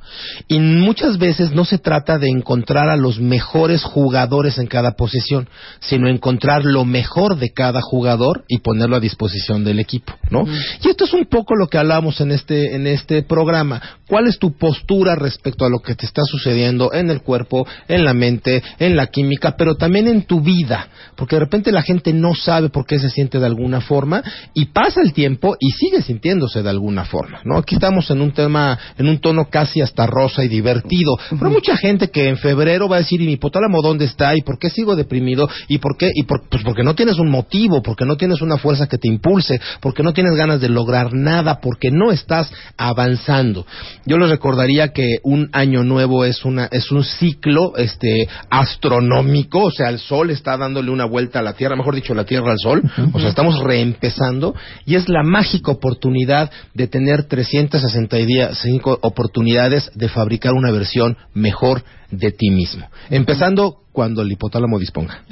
Y muchas veces no se trata de encontrar a los mejores jugadores en cada posición, sino encontrar lo mejor de cada jugador y ponerlo a disposición del equipo, ¿no? Y esto es un poco lo que hablamos en este en este programa. ¿Cuál es tu postura respecto a lo que te está sucediendo en el cuerpo, en la mente, en la química, pero también en tu vida? Porque de repente la gente no sabe por qué se siente de alguna forma y pasa el tiempo y sigue sintiéndose de alguna forma, ¿no? Aquí estamos en un tema, en un tono casi hasta rosa y divertido. Pero mucha gente que en febrero va a decir, ¿y mi hipotálamo dónde está? ¿Y por qué sigo deprimido? ¿Y por qué? Y por- pues porque no tienes un motivo, porque no tienes una fuerza que te impulse, porque no tienes ganas de lograr nada, porque no estás avanzando. Yo les recordaría que un año nuevo es una es un ciclo este astronómico, o sea, el sol está dándole una vuelta a la Tierra, mejor dicho, la Tierra al sol, o sea, estamos reempezando y es la mágica oportunidad de tener 365 oportunidades de fabricar una versión mejor de ti mismo, empezando cuando el hipotálamo disponga.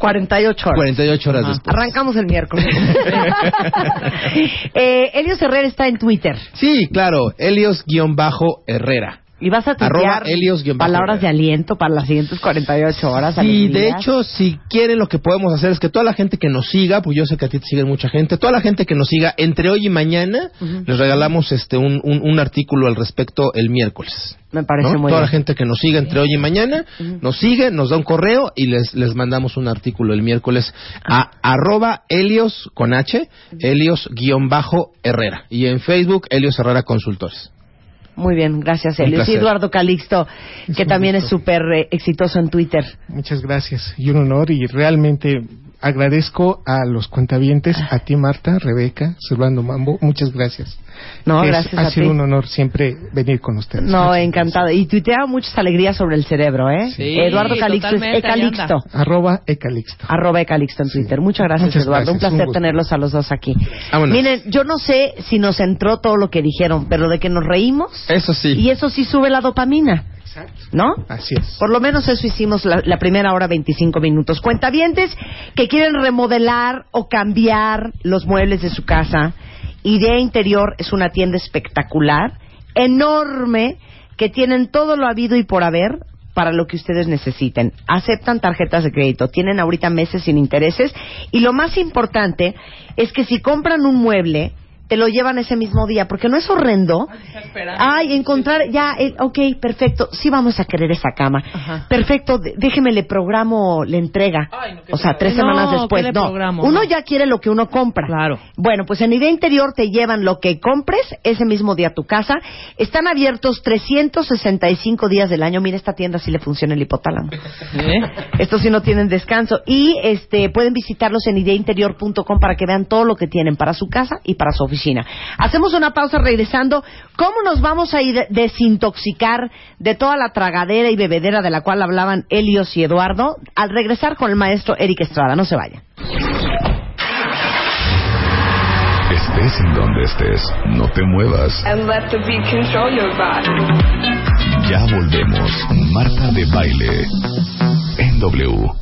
48 horas. 48 horas después. Arrancamos el miércoles. eh, Helios Herrera está en Twitter. Sí, claro, Helios-Herrera. Y vas a tuitear Helios palabras de aliento para las siguientes 48 horas. Sí, de hecho, si quieren lo que podemos hacer es que toda la gente que nos siga, pues yo sé que a ti te sigue mucha gente, toda la gente que nos siga entre hoy y mañana, les regalamos este un, un, un artículo al respecto el miércoles. Me parece ¿no? muy Toda la bien. gente que nos siga entre hoy y mañana, nos sigue, nos da un correo y les, les mandamos un artículo el miércoles a arroba Helios con H, Helios guion bajo Herrera. Y en Facebook, Helios Herrera Consultores. Muy bien, gracias, Un. Y placer. Eduardo Calixto, que también es súper eh, exitoso en Twitter. Muchas gracias y un honor y realmente agradezco a los cuentavientes, a ti Marta, Rebeca, Silvando Mambo, muchas gracias. No, Es- gracias ha a sido ti. un honor siempre venir con ustedes. No, Muchas encantada. Y tuitea muchas alegrías sobre el cerebro, ¿eh? Sí, Eduardo Calixto es Ecalixto. Arroba Ecalixto. Arroba Ecalixto en Twitter. Muchas gracias, Muchas Eduardo. Un placer un tenerlos a los dos aquí. Vámonos. Miren, yo no sé si nos entró todo lo que dijeron, pero de que nos reímos, Eso sí. y eso sí sube la dopamina, ¿no? Así es. Por lo menos eso hicimos la, la primera hora 25 minutos. Cuentavientes que quieren remodelar o cambiar los muebles de su casa. Idea Interior es una tienda espectacular, enorme, que tienen todo lo habido y por haber para lo que ustedes necesiten. Aceptan tarjetas de crédito, tienen ahorita meses sin intereses y lo más importante es que si compran un mueble, te lo llevan ese mismo día, porque no es horrendo. Ay, encontrar ya, eh, ok, perfecto, sí vamos a querer esa cama. Ajá. Perfecto, déjeme le programo la entrega. Ay, no, qué o sea, tres semanas después. ¿qué le No, programo? uno No. ya quiere lo que uno compra. Claro. Bueno, pues en Idea Interior te llevan lo que compres ese mismo día a tu casa. Están abiertos 365 días del año. Mira, esta tienda sí le funciona el hipotálamo. ¿Eh? Estos sí no tienen descanso. Y este pueden visitarlos en ideainterior.com para que vean todo lo que tienen para su casa y para su oficina. Hacemos una pausa regresando. ¿Cómo nos vamos a ir desintoxicar de toda la tragadera y bebedera de la cual hablaban Helios y Eduardo? Al regresar con el maestro Eric Estrada. No se vayan. Estés en donde estés, no te muevas. and let the beat control your body. Ya volvemos. Marta de baile. En W.